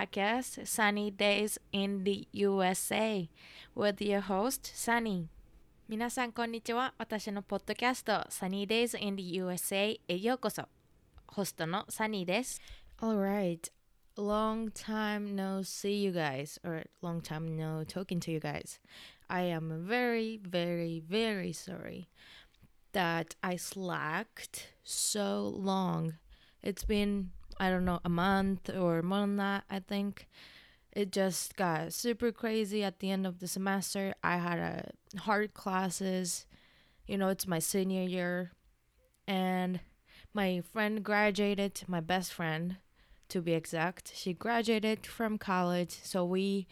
podcast, Sunny Days in the USA, with your host, Sunny. 皆さん、こんにちは。私のポッドキャスト、Sunny Days in the USA へようこそ。ホストの Sunny です。Alright. Long time no see you guys, or long time no talking to you guys. I am very, very, very sorry that I slacked so long. It's been, I don't know, a month or more than that, I think. It just got super crazy at the end of the semester. I had a hard classes. You know, it's my senior year. And my friend graduated, my best friend to be exact. She graduated from college. So we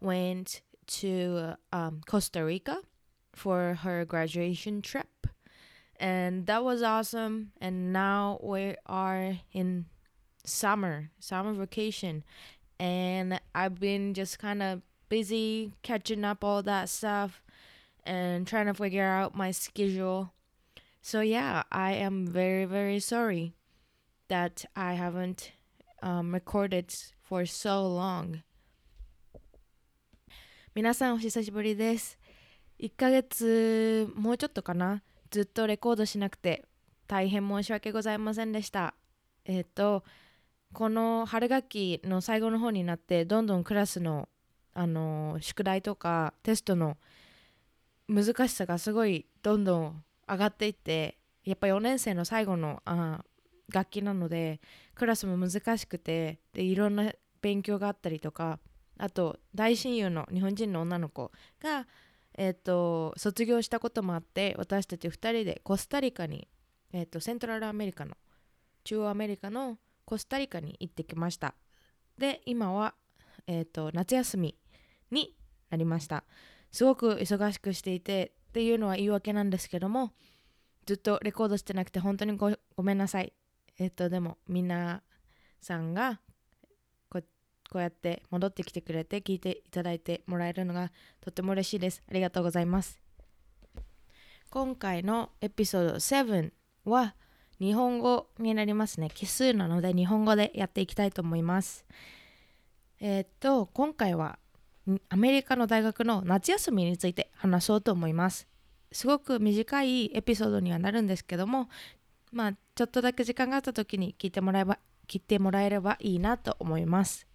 went to um, Costa Rica for her graduation trip. And that was awesome. And now we are in summer, summer vacation. And I've been just kind of busy catching up all that stuff and trying to figure out my schedule. So, yeah, I am very, very sorry that I haven't um, recorded for so long. 皆さんお久しぶりです。1ヶ月もうちょっとかなずっとレコードしなくて大変申し訳ございませんでした。えっ、と この春学期の最後の方になってどんどんクラスのあの宿題とかテストの難しさがすごいどんどん上がっていってやっぱ4年生の最後のあ楽器なのでクラスも難しくてでいろんな勉強があったりとかあと大親友の日本人の女の子が、えー、と卒業したこともあって私たち2人でコスタリカに、えー、とセントラルアメリカの中央アメリカのコスタリカに行ってきました。で今は、えー、と夏休みになりました。すごく忙しくしていてっていうのは言い訳なんですけどもずっとレコードしてなくて本当にごめんなさい。えっ、とでも皆さんがここうやって戻ってきてくれて聞いていただいてもらえるのがとっても嬉しいです。ありがとうございます。今回のエピソード7は日本語になりますね。奇数なので日本語でやっていきたいと思います。えっ、と今回はアメリカの大学の夏休みについて話そうと思います。すごく短いエピソードにはなるんですけどもまあちょっとだけ時間があった時に聞いてもらえば聞いてもらえればいいなと思います。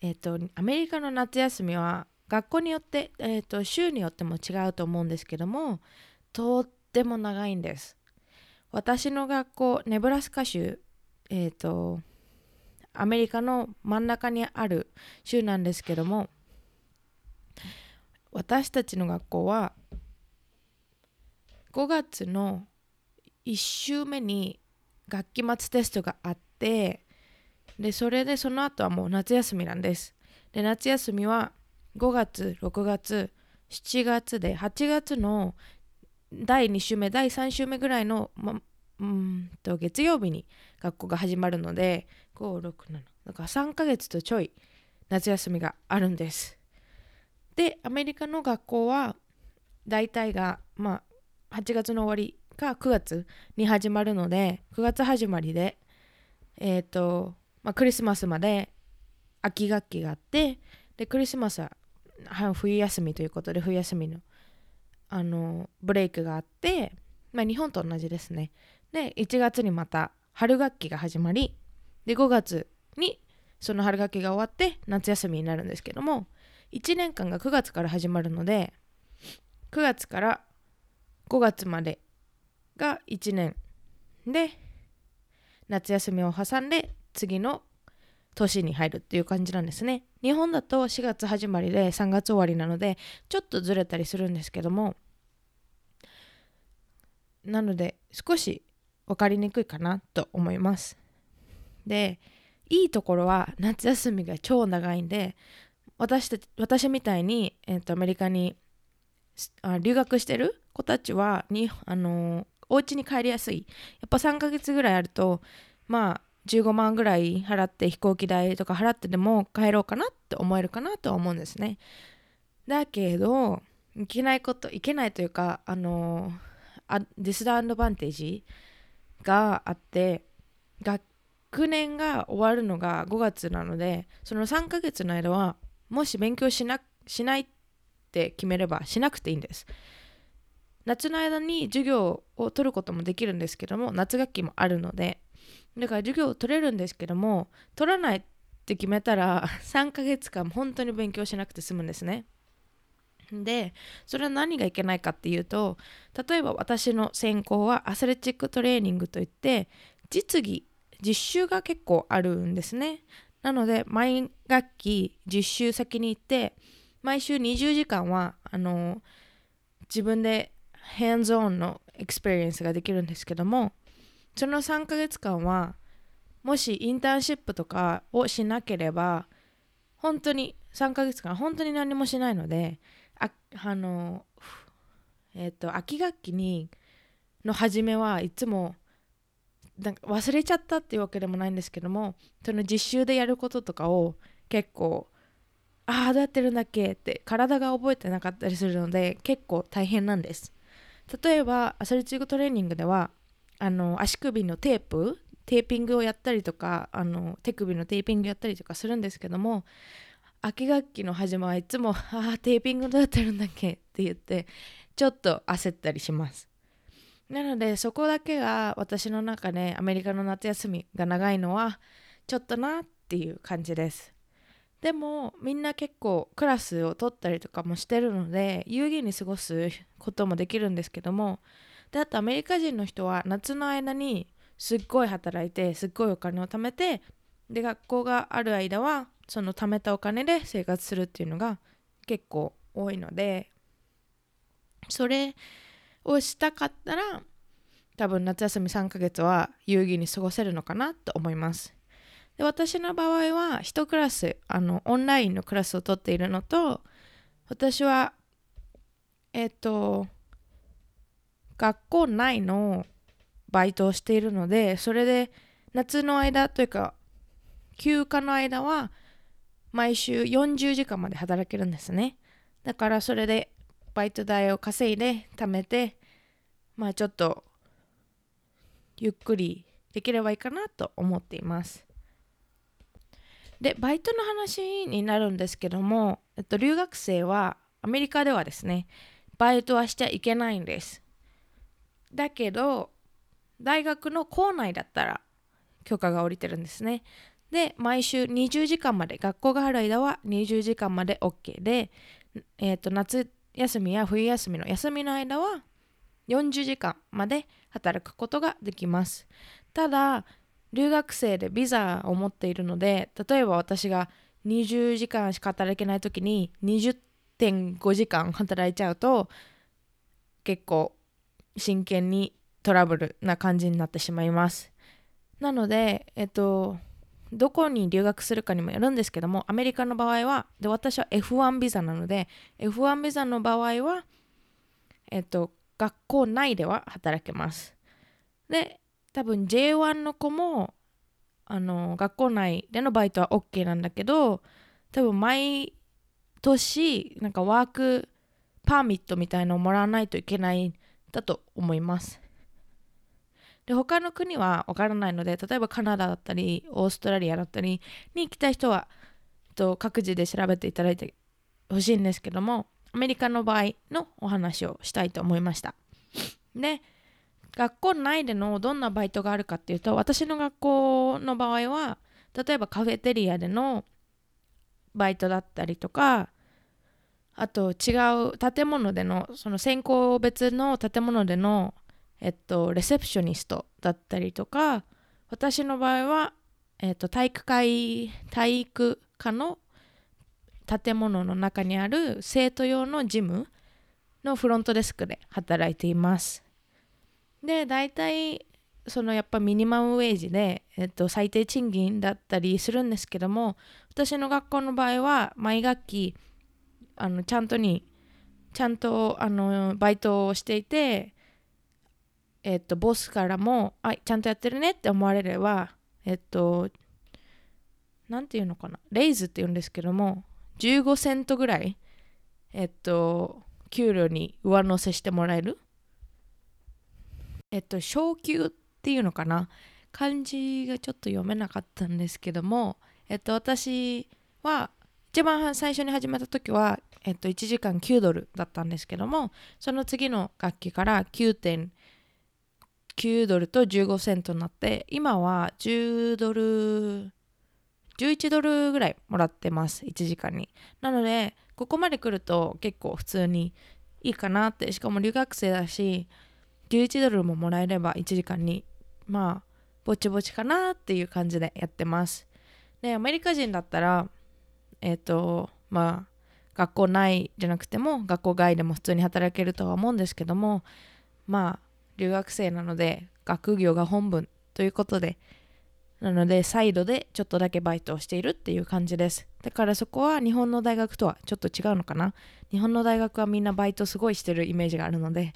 えっ、とアメリカの夏休みは学校によって、えー、と州によっても違うと思うんですけどもとっても長いんです。私の学校ネブラスカ州えっ、とアメリカの真ん中にある州なんですけども私たちの学校は5月の1週目に学期末テストがあってでそれでその後はもう夏休みなんです。で夏休みは5月6月7月で8月の第2週目第3週目ぐらいの、ま、うんと月曜日に学校が始まるので567だから3ヶ月とちょい夏休みがあるんです。でアメリカの学校は大体がまあ8月の終わりか9月に始まるので9月始まりでえっ、と、まあ、クリスマスまで秋学期があってでクリスマスは冬休みということで冬休みのあのブレイクがあって、まあ、日本と同じですね。で1月にまた春学期が始まりで5月にその春学期が終わって夏休みになるんですけども1年間が9月から始まるので9月から5月までが1年。で夏休みを挟んで次の年に入るっていう感じなんですね。日本だと4月始まりで3月終わりなのでちょっとずれたりするんですけどもなので少し分かりにくいかなと思います。でいいところは夏休みが超長いんで私たち私みたいに、えー、とアメリカにあ留学してる子たちはにあのーお家に帰りやすい。やっぱ3ヶ月ぐらいあるとまあ15万ぐらい払って飛行機代とか払ってでも帰ろうかなって思えるかなとは思うんですね。だけどいけないこといけないというかあのーあディスアドバンテージがあって学年が終わるのが5月なのでその3ヶ月の間はもし勉強しなしないって決めればしなくていいんです。夏の間に授業を取ることもできるんですけども夏学期もあるので。だから授業を取れるんですけども取らないって決めたら3ヶ月間本当に勉強しなくて済むんですね。でそれは何がいけないかっていうと例えば私の専攻はアスレチックトレーニングといって実技実習が結構あるんですね。なので毎学期実習先に行って毎週20時間はあの自分で hands-on の experience ができるんですけどもその3ヶ月間はもしインターンシップとかをしなければ本当に3ヶ月間本当に何もしないのでああのえっ、ー、と秋学期にの初めはいつもなんか忘れちゃったっていうわけでもないんですけどもその実習でやることとかを結構ああどうやってるんだっけって体が覚えてなかったりするので結構大変なんです。例えばアスレチックトレーニングではあの足首のテープテーピングをやったりとかあの手首のテーピングやったりとかするんですけども秋学期の始まはいつも「ああテーピングどうやってるんだっけ?」って言ってちょっと焦ったりしますなのでそこだけが私の中でアメリカの夏休みが長いのはちょっとなっていう感じですでもみんな結構クラスを取ったりとかもしてるので有意義に過ごすこともできるんですけどもであとアメリカ人の人は夏の間にすっごい働いてすっごいお金を貯めてで学校がある間はその貯めたお金で生活するっていうのが結構多いのでそれをしたかったら多分夏休み3ヶ月は有意義に過ごせるのかなと思います。で私の場合は1クラスあのオンラインのクラスを取っているのと私はえっ、ー、と学校内のバイトをしているのでそれで夏の間というか休暇の間は毎週40時間まで働けるんですね。だからそれでバイト代を稼いで貯めてまあちょっとゆっくりできればいいかなと思っています。でバイトの話になるんですけども、えっと、留学生はアメリカではですねバイトはしちゃいけないんです。だけど大学の校内だったら許可が下りてるんですね。で毎週20時間まで学校がある間は20時間まで OK で、えー、と夏休みや冬休みの休みの間は40時間まで働くことができます。ただ留学生でビザを持っているので例えば私が20時間しか働けない時に20.5時間働いちゃうと結構真剣にトラブルな感じになってしまいます。なのでえっとどこに留学するかにもよるんですけどもアメリカの場合はで私は F1 ビザなので F1 ビザの場合はえっと学校内では働けます。で多分 J1 の子もあの学校内でのバイトは OK なんだけど多分毎年なんかワークパーミットみたいのをもらわないといけないんだと思います。で他の国はわからないので例えばカナダだったりオーストラリアだったりに行きたい人はえっと各自で調べていただいてほしいんですけどもアメリカの場合のお話をしたいと思いました。で学校内でのどんなバイトがあるかっていうと私の学校の場合は例えばカフェテリアでのバイトだったりとかあと違う建物でのその専攻別の建物でのえっとレセプショニストだったりとか私の場合は、えっと、体育会体育科の建物の中にある生徒用のジムのフロントデスクで働いています。で大体そのやっぱミニマムウェイジで、えっと、最低賃金だったりするんですけども私の学校の場合は毎学期あのちゃんとにちゃんとあのバイトをしていてえっとボスからもあちゃんとやってるねって思われればえっと何て言うのかな。レイズって言うんですけども15セントぐらいえっと給料に上乗せしてもらえる。えっと、昇給っていうのかな。漢字がちょっと読めなかったんですけども、えっと、私は一番最初に始めた時は、えっと、1時間9ドルだったんですけどもその次の楽器から9 9ドルと15セントになって今は10ドル11ドルぐらいもらってます1時間に。なのでここまで来ると結構普通にいいかなって。しかも留学生だし11ドルももらえれば1時間にまあぼちぼちかなっていう感じでやってます。でアメリカ人だったらえっ、ー、とまあ学校内じゃなくても学校外でも普通に働けるとは思うんですけどもまあ留学生なので学業が本分ということでなのでサイドでちょっとだけバイトをしているっていう感じです。だからそこは日本の大学とはちょっと違うのかな。日本の大学はみんなバイトすごいしてるイメージがあるので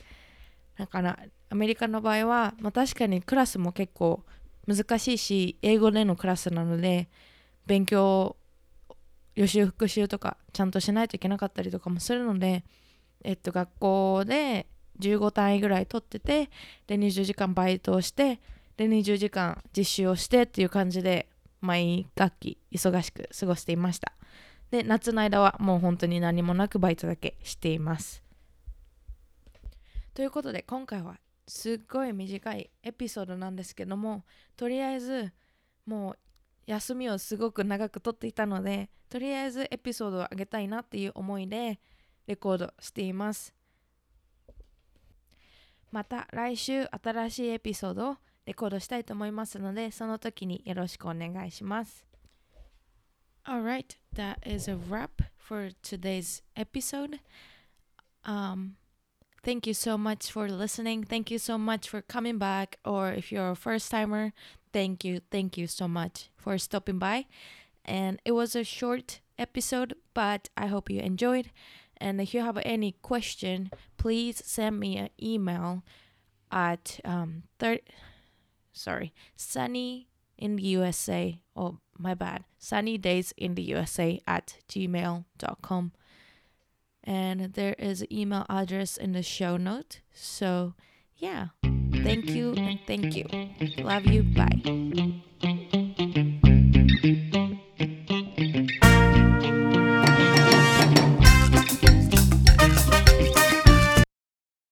だからアメリカの場合は、まあ、確かにクラスも結構難しいし英語でのクラスなので勉強予習復習とかちゃんとしないといけなかったりとかもするので、えっと、学校で15単位ぐらい取っててで20時間バイトをしてで20時間実習をしてっていう感じで毎学期忙しく過ごしていました。で夏の間はもう本当に何もなくバイトだけしています。ということで今回はすっごい短いエピソードなんですけどもとりあえずもう休みをすごく長くとっていたのでとりあえずエピソードをあげたいなっていう思いでレコードしています。また来週新しいエピソードをレコードしたいと思いますので、その時によろしくお願いします。Alright, that is a wrap for today's episode. Um, thank you so much for listening. Thank you so much for coming back. Or if you're a first timer, thank you, thank you so much for stopping by. And it was a short episode, but I hope you enjoyed. And if you have any question, please send me an email at um, 30 sorry, sunny in the USA. Oh, my bad. Sunny days in the USA at gmail.com. And there is an email address in the show note. So, yeah, thank you thank you. Love you. Bye.